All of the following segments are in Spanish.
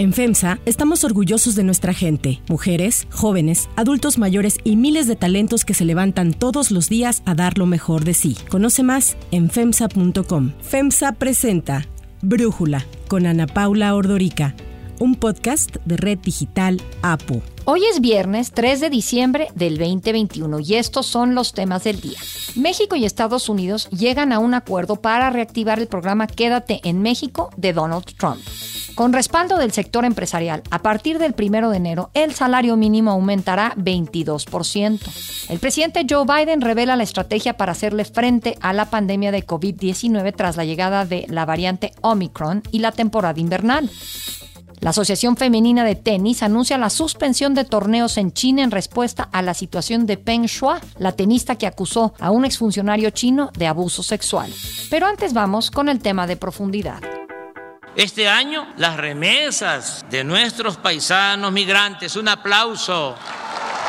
En FEMSA estamos orgullosos de nuestra gente, mujeres, jóvenes, adultos mayores y miles de talentos que se levantan todos los días a dar lo mejor de sí. Conoce más en FEMSA.com. FEMSA presenta Brújula con Ana Paula Ordorica, un podcast de Red Digital APU. Hoy es viernes 3 de diciembre del 2021 y estos son los temas del día. México y Estados Unidos llegan a un acuerdo para reactivar el programa Quédate en México de Donald Trump. Con respaldo del sector empresarial, a partir del 1 de enero, el salario mínimo aumentará 22%. El presidente Joe Biden revela la estrategia para hacerle frente a la pandemia de COVID-19 tras la llegada de la variante Omicron y la temporada invernal. La Asociación Femenina de Tenis anuncia la suspensión de torneos en China en respuesta a la situación de Peng Shuai, la tenista que acusó a un exfuncionario chino de abuso sexual. Pero antes vamos con el tema de profundidad. Este año las remesas de nuestros paisanos migrantes, un aplauso.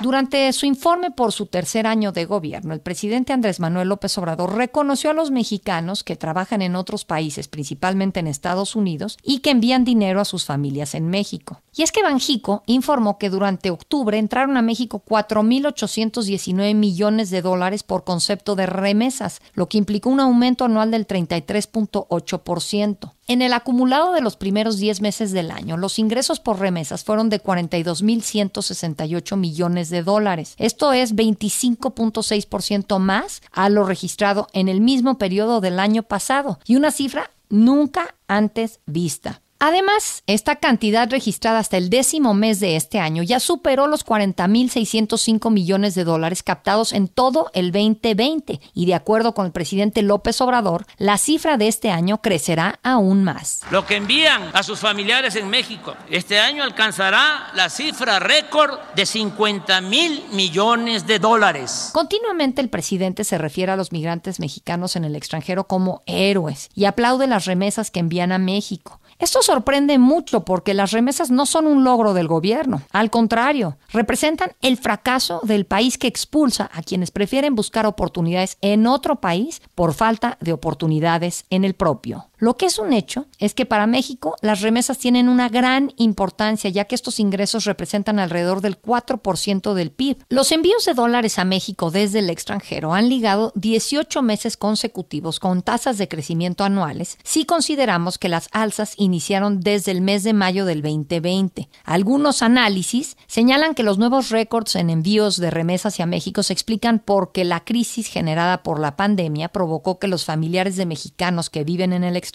Durante su informe por su tercer año de gobierno, el presidente Andrés Manuel López Obrador reconoció a los mexicanos que trabajan en otros países, principalmente en Estados Unidos, y que envían dinero a sus familias en México. Y es que Banjico informó que durante octubre entraron a México 4.819 millones de dólares por concepto de remesas, lo que implicó un aumento anual del 33.8%. En el acumulado de los primeros 10 meses del año, los ingresos por remesas fueron de 42.168 millones de dólares. Esto es 25.6% más a lo registrado en el mismo periodo del año pasado y una cifra nunca antes vista. Además, esta cantidad registrada hasta el décimo mes de este año ya superó los 40.605 millones de dólares captados en todo el 2020 y de acuerdo con el presidente López Obrador, la cifra de este año crecerá aún más. Lo que envían a sus familiares en México este año alcanzará la cifra récord de 50 mil millones de dólares. Continuamente el presidente se refiere a los migrantes mexicanos en el extranjero como héroes y aplaude las remesas que envían a México. Esto sorprende mucho porque las remesas no son un logro del gobierno. Al contrario, representan el fracaso del país que expulsa a quienes prefieren buscar oportunidades en otro país por falta de oportunidades en el propio. Lo que es un hecho es que para México las remesas tienen una gran importancia ya que estos ingresos representan alrededor del 4% del PIB. Los envíos de dólares a México desde el extranjero han ligado 18 meses consecutivos con tasas de crecimiento anuales si consideramos que las alzas iniciaron desde el mes de mayo del 2020. Algunos análisis señalan que los nuevos récords en envíos de remesas hacia México se explican porque la crisis generada por la pandemia provocó que los familiares de mexicanos que viven en el extranjero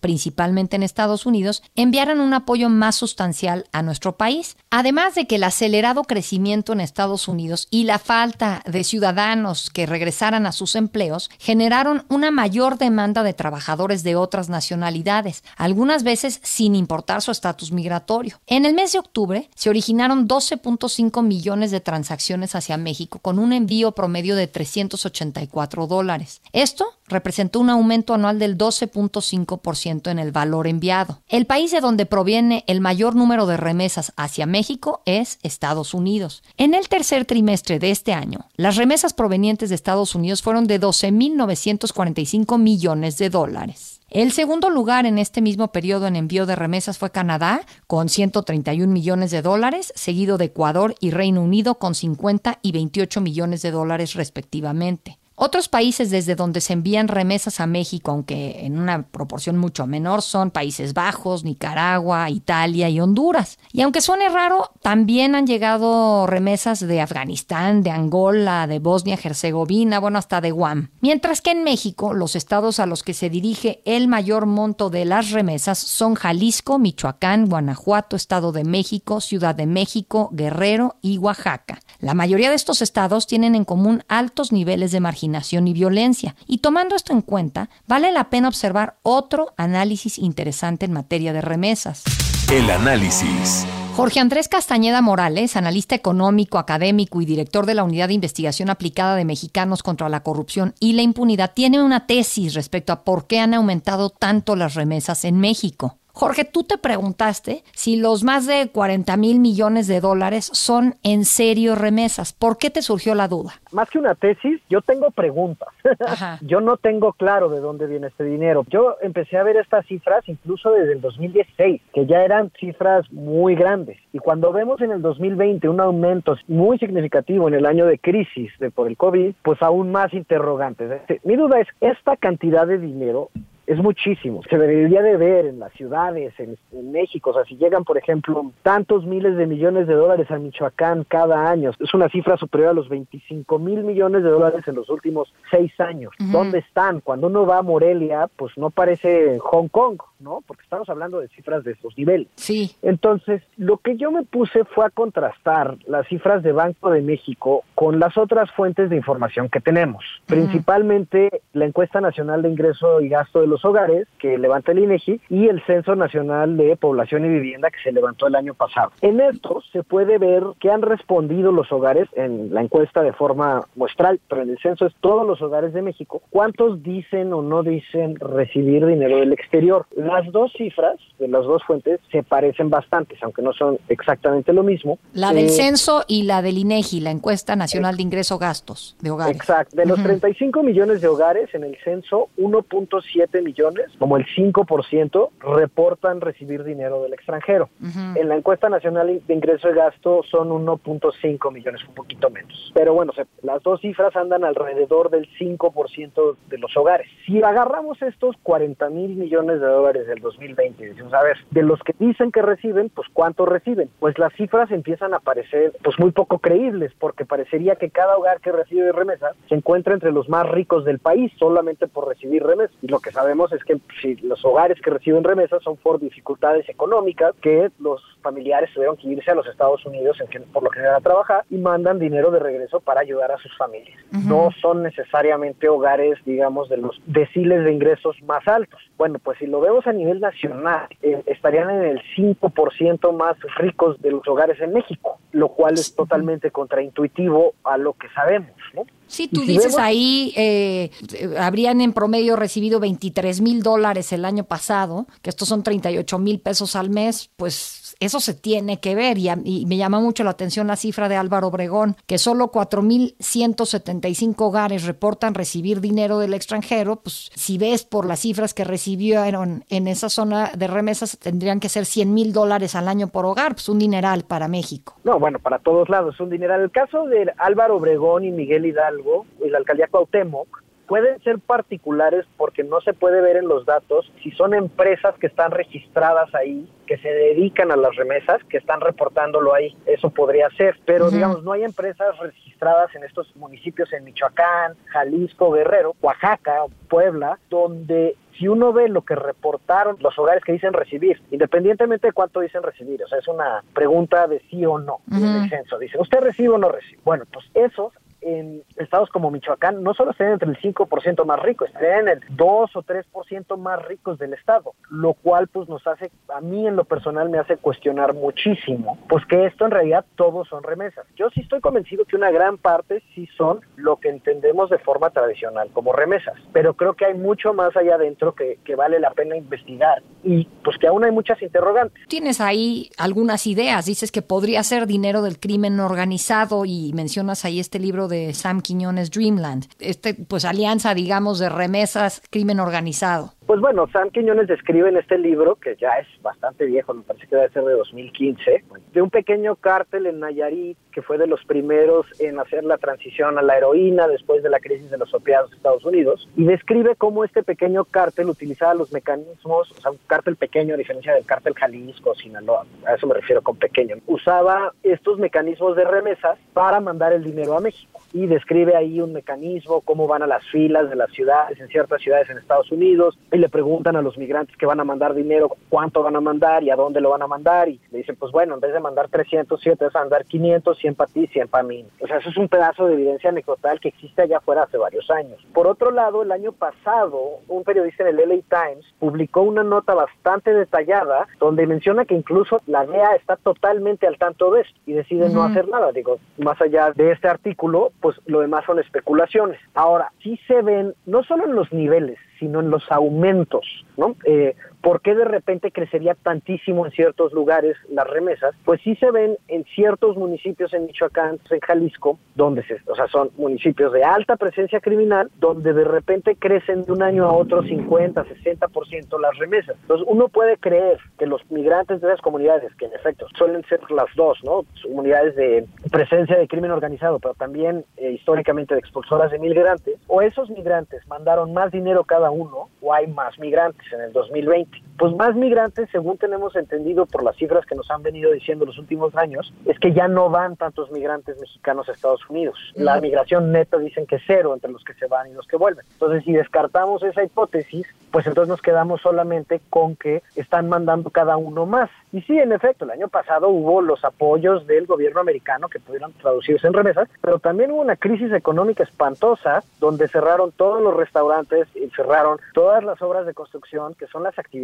principalmente en Estados Unidos, enviaran un apoyo más sustancial a nuestro país. Además de que el acelerado crecimiento en Estados Unidos y la falta de ciudadanos que regresaran a sus empleos generaron una mayor demanda de trabajadores de otras nacionalidades, algunas veces sin importar su estatus migratorio. En el mes de octubre se originaron 12.5 millones de transacciones hacia México con un envío promedio de 384 dólares. Esto representó un aumento anual del 12.5% en el valor enviado. El país de donde proviene el mayor número de remesas hacia México es Estados Unidos. En el tercer trimestre de este año, las remesas provenientes de Estados Unidos fueron de 12.945 millones de dólares. El segundo lugar en este mismo periodo en envío de remesas fue Canadá, con 131 millones de dólares, seguido de Ecuador y Reino Unido con 50 y 28 millones de dólares respectivamente. Otros países desde donde se envían remesas a México, aunque en una proporción mucho menor, son Países Bajos, Nicaragua, Italia y Honduras. Y aunque suene raro, también han llegado remesas de Afganistán, de Angola, de Bosnia-Herzegovina, bueno, hasta de Guam. Mientras que en México, los estados a los que se dirige el mayor monto de las remesas son Jalisco, Michoacán, Guanajuato, Estado de México, Ciudad de México, Guerrero y Oaxaca. La mayoría de estos estados tienen en común altos niveles de marginación y violencia. Y tomando esto en cuenta, vale la pena observar otro análisis interesante en materia de remesas. El análisis. Jorge Andrés Castañeda Morales, analista económico, académico y director de la Unidad de Investigación Aplicada de Mexicanos contra la Corrupción y la Impunidad, tiene una tesis respecto a por qué han aumentado tanto las remesas en México. Jorge, tú te preguntaste si los más de 40 mil millones de dólares son en serio remesas. ¿Por qué te surgió la duda? Más que una tesis, yo tengo preguntas. yo no tengo claro de dónde viene este dinero. Yo empecé a ver estas cifras incluso desde el 2016, que ya eran cifras muy grandes. Y cuando vemos en el 2020 un aumento muy significativo en el año de crisis de, por el COVID, pues aún más interrogantes. Mi duda es, ¿esta cantidad de dinero es muchísimo. Se debería de ver en las ciudades, en, México, o sea, si llegan, por ejemplo, tantos miles de millones de dólares a Michoacán cada año, es una cifra superior a los 25 mil millones de dólares en los últimos seis años. ¿Dónde están? Cuando uno va a Morelia, pues no parece Hong Kong, ¿no? Porque estamos hablando de cifras de esos niveles. Sí. Entonces, lo que yo me puse fue a contrastar las cifras de Banco de México con las otras fuentes de información que tenemos, principalmente la encuesta nacional de ingreso y gasto de los hogares que levanta el INEGI y el Censo Nacional de Población y Vivienda que se levantó el año pasado. En esto se puede ver que han respondido los hogares en la encuesta de forma muestral, pero en el censo es todos los hogares de México. ¿Cuántos dicen o no dicen recibir dinero del exterior? Las dos cifras de las dos fuentes se parecen bastante, aunque no son exactamente lo mismo. La del eh, censo y la del INEGI, la encuesta nacional de ingreso gastos de hogares. Exacto. De los 35 millones de hogares en el censo, 1.7 millones, como el 5%, reportan recibir dinero del extranjero. En la encuesta nacional de ingreso y gasto son 1.5 millones, un poquito menos. Pero bueno, las dos cifras andan alrededor del 5% de los hogares. Si agarramos estos 40 mil millones de dólares del 2020 y decimos, a ver, de los que dicen que reciben, pues ¿cuánto reciben? Pues las cifras empiezan a parecer pues muy poco creíbles, porque parecería que cada hogar que recibe remesas se encuentra entre los más ricos del país solamente por recibir remesas. Y lo que sabemos es que si los hogares que reciben remesas son por dificultades económicas, que los familiares tuvieron que irse a los Estados Unidos en que, por lo general a trabajar y mandan dinero de regreso para ayudar a sus familias. No son necesariamente hogares, digamos, de los deciles de ingresos más altos. Bueno, pues si lo vemos a nivel nacional, eh, estarían en el 5% más ricos de los hogares en México, lo cual es totalmente contraintuitivo a lo que sabemos, ¿no? Sí, tú dices ahí, eh, habrían en promedio recibido 23 mil dólares el año pasado, que estos son 38 mil pesos al mes, pues eso se tiene que ver y, y, me llama mucho la atención la cifra de Álvaro Obregón, que solo 4.175 hogares reportan recibir dinero del extranjero, pues si ves por las cifras que recibieron en esa zona de remesas, tendrían que ser 100 mil dólares al año por hogar, pues un dineral para México. No, bueno, para todos lados, un dineral. El caso de Álvaro Obregón y Miguel Hidalgo y la alcaldía Cuauhtémoc, pueden ser particulares porque no se puede ver en los datos si son empresas que están registradas ahí, que se dedican a las remesas, que están reportándolo ahí. Eso podría ser, pero digamos, no hay empresas registradas en estos municipios en Michoacán, Jalisco, Guerrero, Oaxaca, Puebla, donde si uno ve lo que reportaron los hogares que dicen recibir, independientemente de cuánto dicen recibir, o sea, es una pregunta de sí o no en el censo. Dicen, ¿usted recibe o no recibe? Bueno, pues esos en estados como Michoacán no solo estarían entre el 5% más rico, estarían en el 2 o 3% más ricos del estado, lo cual pues nos hace, a mí en lo personal me hace cuestionar muchísimo, pues que esto en realidad todos son remesas. Yo sí estoy convencido que una gran parte sí son lo que entendemos de forma tradicional como remesas, pero creo que hay mucho más allá adentro que, que vale la pena investigar y pues que aún hay muchas interrogantes. Tienes ahí algunas ideas, dices que podría ser dinero del crimen organizado y mencionas ahí este libro de Sam Quiñones Dreamland. Este, pues, alianza, digamos, de remesas, crimen organizado. Pues bueno, Sam Quiñones describe en este libro, que ya es bastante viejo, me parece que debe ser de 2015, de un pequeño cártel en Nayarit que fue de los primeros en hacer la transición a la heroína después de la crisis de los opiados de Estados Unidos, y describe cómo este pequeño cártel utilizaba los mecanismos, o sea, un cártel pequeño a diferencia del cártel Jalisco, Sinaloa, a eso me refiero con pequeño, usaba estos mecanismos de remesas para mandar el dinero a México, y describe ahí un mecanismo, cómo van a las filas de las ciudades, en ciertas ciudades en Estados Unidos, le preguntan a los migrantes que van a mandar dinero, cuánto van a mandar y a dónde lo van a mandar. Y le dicen, pues bueno, en vez de mandar 300, 7 vas a mandar 500, 100 para ti, 100 para mí. O sea, eso es un pedazo de evidencia anecdotal que existe allá afuera hace varios años. Por otro lado, el año pasado, un periodista en el LA Times publicó una nota bastante detallada donde menciona que incluso la DEA está totalmente al tanto de esto y decide no hacer nada. Digo, más allá de este artículo, pues lo demás son especulaciones. Ahora, sí se ven, no solo en los niveles, sino en los aumentos, ¿no? Eh, ¿por qué de repente crecería tantísimo en ciertos lugares las remesas? Pues sí se ven en ciertos municipios en Michoacán, en Jalisco, donde se, o sea, son municipios de alta presencia criminal, donde de repente crecen de un año a otro 50, 60% las remesas. Entonces uno puede creer que los migrantes de esas comunidades, que en efecto suelen ser las dos, ¿no? Comunidades de presencia de crimen organizado, pero también eh, históricamente de expulsoras de migrantes, o esos migrantes mandaron más dinero cada uno, o hay más migrantes en el 2020. Pues más migrantes, según tenemos entendido por las cifras que nos han venido diciendo los últimos años, es que ya no van tantos migrantes mexicanos a Estados Unidos. La migración neta dicen que es cero entre los que se van y los que vuelven. Entonces, si descartamos esa hipótesis, pues entonces nos quedamos solamente con que están mandando cada uno más. Y sí, en efecto, el año pasado hubo los apoyos del gobierno americano que pudieron traducirse en remesas, pero también hubo una crisis económica espantosa donde cerraron todos los restaurantes y cerraron todas las obras de construcción, que son las actividades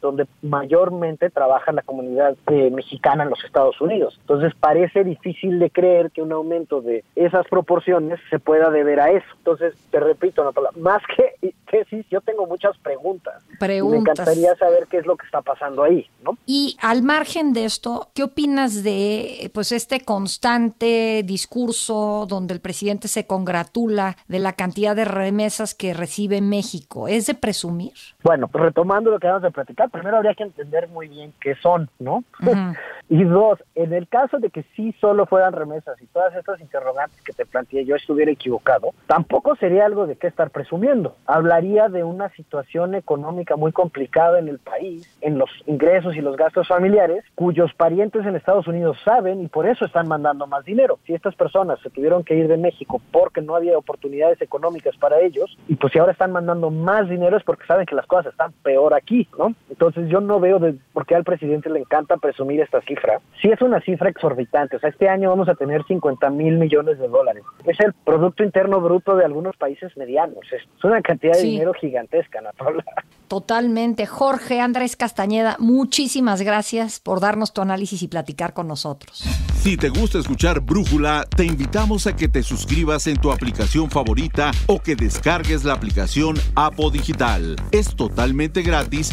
donde mayormente trabaja la comunidad eh, mexicana en los Estados Unidos. Entonces parece difícil de creer que un aumento de esas proporciones se pueda deber a eso. Entonces, te repito, Natalia, más que tesis, yo tengo muchas preguntas. Preguntas. me encantaría saber qué es lo que está pasando ahí, ¿no? Y al margen de esto, ¿qué opinas de pues este constante discurso donde el presidente se congratula de la cantidad de remesas que recibe México? ¿Es de presumir? Bueno, pues retomando lo que a platicar, primero habría que entender muy bien qué son, ¿no? y dos, en el caso de que sí solo fueran remesas y todas estas interrogantes que te planteé yo estuviera equivocado, tampoco sería algo de qué estar presumiendo. Hablaría de una situación económica muy complicada en el país, en los ingresos y los gastos familiares, cuyos parientes en Estados Unidos saben y por eso están mandando más dinero. Si estas personas se tuvieron que ir de México porque no había oportunidades económicas para ellos, y pues si ahora están mandando más dinero es porque saben que las cosas están peor aquí, ¿no? Entonces yo no veo de por qué al presidente le encanta presumir esta cifra si es una cifra exorbitante. O sea, este año vamos a tener 50 mil millones de dólares. Es el Producto Interno Bruto de algunos países medianos. Es una cantidad de dinero gigantesca, Natalia. Totalmente. Jorge Andrés Castañeda, muchísimas gracias por darnos tu análisis y platicar con nosotros. Si te gusta escuchar Brújula, te invitamos a que te suscribas en tu aplicación favorita o que descargues la aplicación Apo Digital. Es totalmente gratis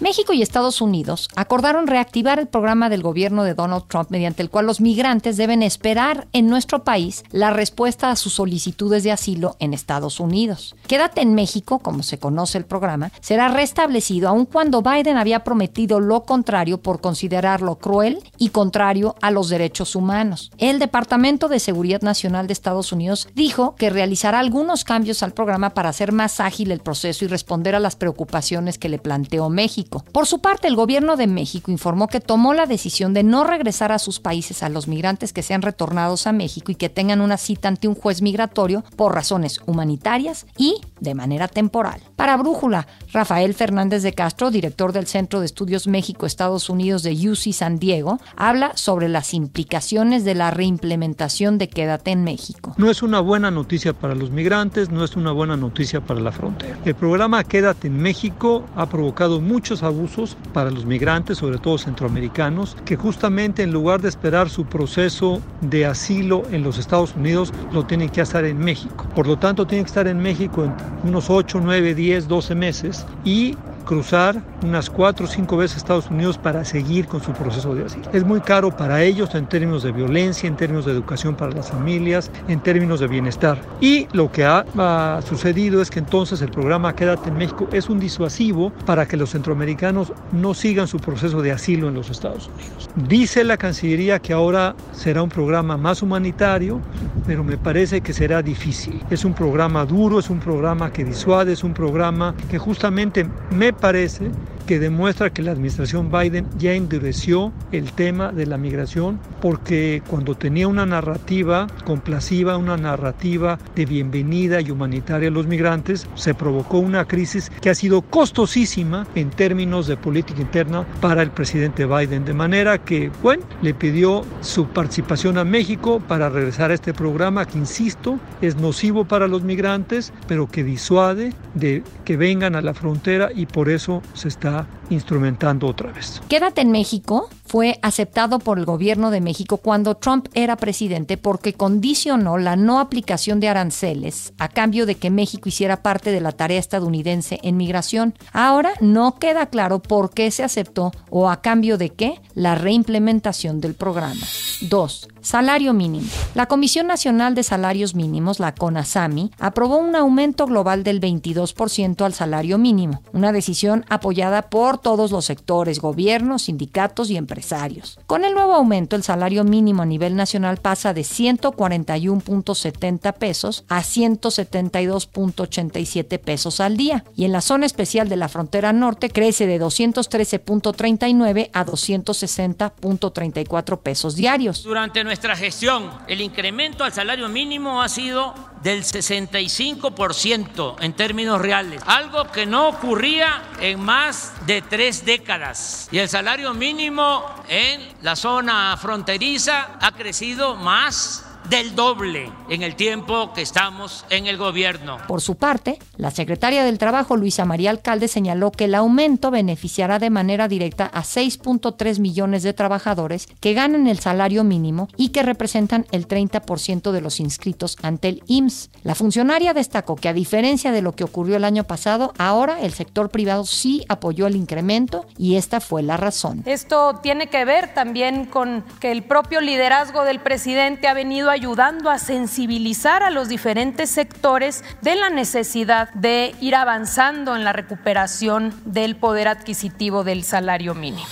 México y Estados Unidos acordaron reactivar el programa del gobierno de Donald Trump mediante el cual los migrantes deben esperar en nuestro país la respuesta a sus solicitudes de asilo en Estados Unidos. Quédate en México, como se conoce el programa, será restablecido aun cuando Biden había prometido lo contrario por considerarlo cruel y contrario a los derechos humanos. El Departamento de Seguridad Nacional de Estados Unidos dijo que realizará algunos cambios al programa para hacer más ágil el proceso y responder a las preocupaciones que le planteó México. Por su parte, el gobierno de México informó que tomó la decisión de no regresar a sus países a los migrantes que sean retornados a México y que tengan una cita ante un juez migratorio por razones humanitarias y de manera temporal. Para Brújula, Rafael Fernández de Castro, director del Centro de Estudios México-Estados Unidos de UC San Diego, habla sobre las implicaciones de la reimplementación de Quédate en México. No es una buena noticia para los migrantes, no es una buena noticia para la frontera. El programa Quédate en México ha provocado muchos abusos para los migrantes, sobre todo centroamericanos, que justamente en lugar de esperar su proceso de asilo en los Estados Unidos, lo tienen que hacer en México. Por lo tanto, tienen que estar en México en unos 8, 9, 10, 12 meses y cruzar unas cuatro o cinco veces a Estados Unidos para seguir con su proceso de asilo. Es muy caro para ellos en términos de violencia, en términos de educación para las familias, en términos de bienestar. Y lo que ha, ha sucedido es que entonces el programa Quédate en México es un disuasivo para que los centroamericanos no sigan su proceso de asilo en los Estados Unidos. Dice la Cancillería que ahora será un programa más humanitario, pero me parece que será difícil. Es un programa duro, es un programa que disuade, es un programa que justamente me parece que demuestra que la administración Biden ya endureció el tema de la migración porque cuando tenía una narrativa complaciva, una narrativa de bienvenida y humanitaria a los migrantes, se provocó una crisis que ha sido costosísima en términos de política interna para el presidente Biden. De manera que, bueno, le pidió su participación a México para regresar a este programa que, insisto, es nocivo para los migrantes, pero que disuade de que vengan a la frontera y por eso se está America instrumentando otra vez. Quédate en México fue aceptado por el gobierno de México cuando Trump era presidente porque condicionó la no aplicación de aranceles a cambio de que México hiciera parte de la tarea estadounidense en migración. Ahora no queda claro por qué se aceptó o a cambio de qué la reimplementación del programa. 2. Salario mínimo. La Comisión Nacional de Salarios Mínimos, la CONASAMI, aprobó un aumento global del 22% al salario mínimo, una decisión apoyada por todos los sectores, gobiernos, sindicatos y empresarios. Con el nuevo aumento, el salario mínimo a nivel nacional pasa de 141.70 pesos a 172.87 pesos al día, y en la zona especial de la frontera norte crece de 213.39 a 260.34 pesos diarios. Durante nuestra gestión, el incremento al salario mínimo ha sido del 65% en términos reales, algo que no ocurría en más de tres décadas. Y el salario mínimo en la zona fronteriza ha crecido más del doble en el tiempo que estamos en el gobierno. Por su parte, la secretaria del Trabajo, Luisa María Alcalde, señaló que el aumento beneficiará de manera directa a 6.3 millones de trabajadores que ganan el salario mínimo y que representan el 30% de los inscritos ante el IMSS. La funcionaria destacó que a diferencia de lo que ocurrió el año pasado, ahora el sector privado sí apoyó el incremento y esta fue la razón. Esto tiene que ver también con que el propio liderazgo del presidente ha venido a ayudando a sensibilizar a los diferentes sectores de la necesidad de ir avanzando en la recuperación del poder adquisitivo del salario mínimo.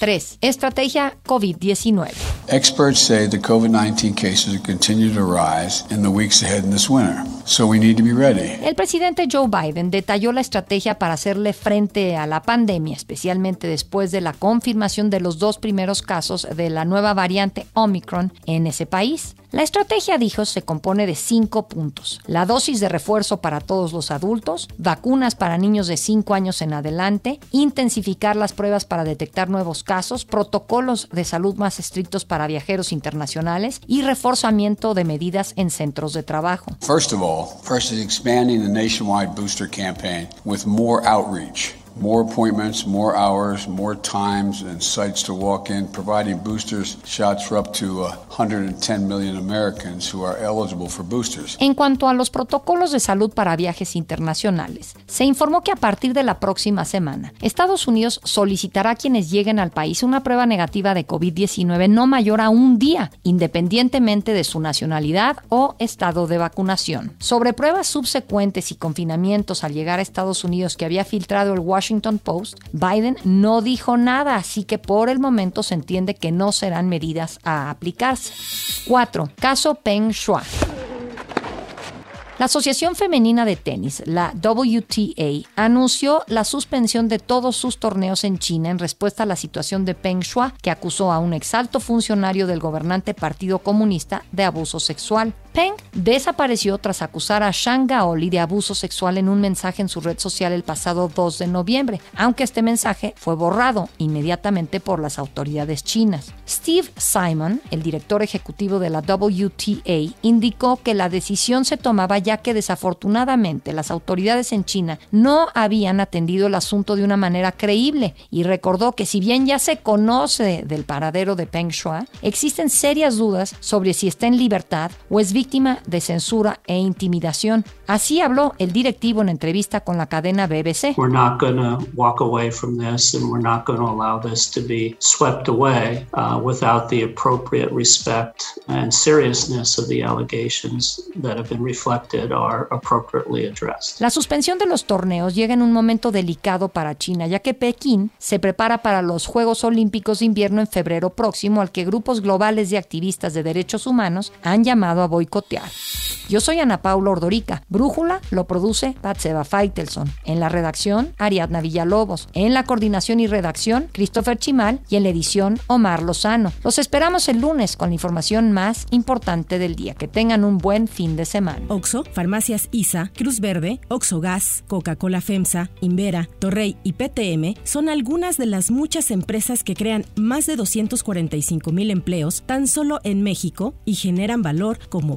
3. Estrategia COVID-19. Experts say the COVID 19 cases continue to rise in the weeks ahead in this winter, so we need to be ready. El presidente Joe Biden detalló la estrategia para hacerle frente a la pandemia, especialmente después de la confirmación de los dos primeros casos de la nueva variante Omicron en ese país. La estrategia, dijo, se compone de cinco puntos. La dosis de refuerzo para todos los adultos, vacunas para niños de 5 años en adelante, intensificar las pruebas para detectar nuevos casos, protocolos de salud más estrictos para viajeros internacionales y reforzamiento de medidas en centros de trabajo. First of all, first is expanding the nationwide booster campaign with more outreach. More appointments, more hours, more times and sites to walk in, providing boosters shots for up to 110 million Americans who are eligible for boosters. En cuanto a los protocolos de salud para viajes internacionales, se informó que a partir de la próxima semana, Estados Unidos solicitará a quienes lleguen al país una prueba negativa de COVID-19 no mayor a un día, independientemente de su nacionalidad o estado de vacunación. Sobre pruebas subsecuentes y confinamientos al llegar a Estados Unidos que había filtrado el Washington Washington Post, Biden no dijo nada, así que por el momento se entiende que no serán medidas a aplicarse. 4. Caso Peng Shuai. La Asociación Femenina de Tenis, la WTA, anunció la suspensión de todos sus torneos en China en respuesta a la situación de Peng Shuai, que acusó a un exalto funcionario del gobernante Partido Comunista de abuso sexual. Peng desapareció tras acusar a Shang Gaoli de abuso sexual en un mensaje en su red social el pasado 2 de noviembre, aunque este mensaje fue borrado inmediatamente por las autoridades chinas. Steve Simon, el director ejecutivo de la WTA, indicó que la decisión se tomaba ya que desafortunadamente las autoridades en China no habían atendido el asunto de una manera creíble y recordó que si bien ya se conoce del paradero de Peng Shuai, existen serias dudas sobre si está en libertad o es víctima de censura e intimidación. Así habló el directivo en entrevista con la cadena BBC. We're not going to walk away from this and we're not going to allow this to be swept away uh, without the appropriate respect and seriousness of the allegations that have been reflected are appropriately addressed. La suspensión de los torneos llega en un momento delicado para China, ya que Pekín se prepara para los Juegos Olímpicos de Invierno en febrero próximo, al que grupos globales de activistas de derechos humanos han llamado a boicotear. Yo soy Ana Paula Ordorica. Brújula lo produce Patseba Feitelson. En la redacción, Ariadna Villalobos. En la coordinación y redacción, Christopher Chimal. Y en la edición, Omar Lozano. Los esperamos el lunes con la información más importante del día. Que tengan un buen fin de semana. Oxo, Farmacias ISA, Cruz Verde, Oxo Gas, Coca-Cola FEMSA, Invera, Torrey y PTM son algunas de las muchas empresas que crean más de 245 mil empleos tan solo en México y generan valor